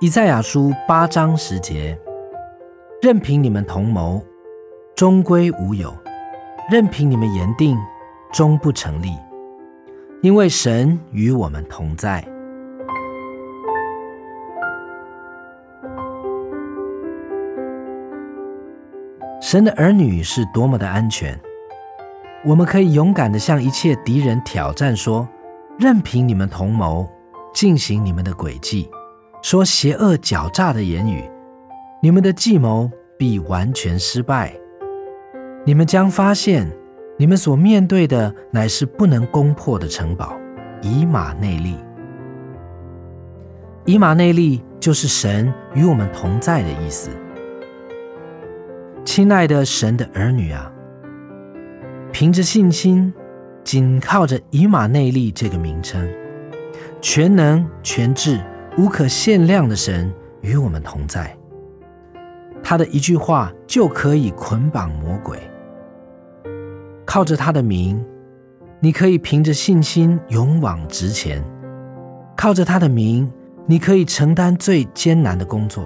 以赛亚书八章十节：任凭你们同谋，终归无有；任凭你们言定，终不成立。因为神与我们同在。神的儿女是多么的安全！我们可以勇敢的向一切敌人挑战说：任凭你们同谋，进行你们的诡计，说邪恶狡诈的言语，你们的计谋必完全失败。你们将发现。你们所面对的乃是不能攻破的城堡——以马内利。以马内利就是神与我们同在的意思。亲爱的神的儿女啊，凭着信心，紧靠着以马内利这个名称，全能、全智、无可限量的神与我们同在。他的一句话就可以捆绑魔鬼。靠着他的名，你可以凭着信心勇往直前；靠着他的名，你可以承担最艰难的工作；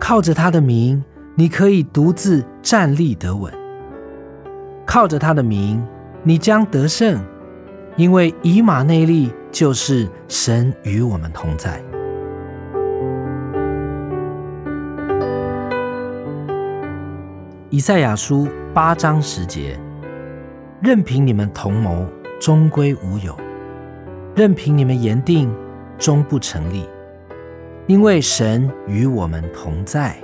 靠着他的名，你可以独自站立得稳；靠着他的名，你将得胜，因为以马内利就是神与我们同在。以赛亚书八章十节。任凭你们同谋，终归无有；任凭你们言定，终不成立。因为神与我们同在。